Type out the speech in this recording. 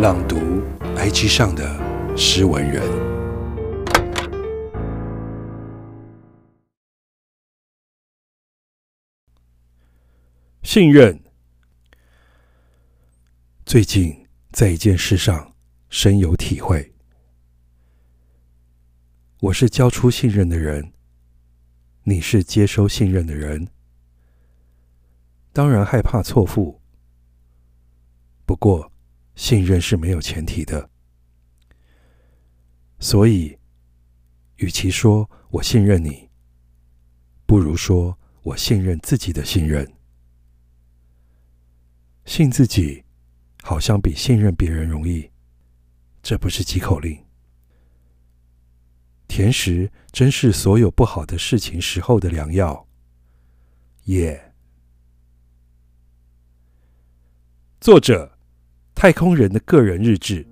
朗读 IG 上的诗文人。信任。最近在一件事上深有体会。我是交出信任的人，你是接收信任的人。当然害怕错付，不过信任是没有前提的，所以，与其说我信任你，不如说我信任自己的信任。信自己好像比信任别人容易，这不是几口令。甜食真是所有不好的事情时候的良药，耶。作者：太空人的个人日志。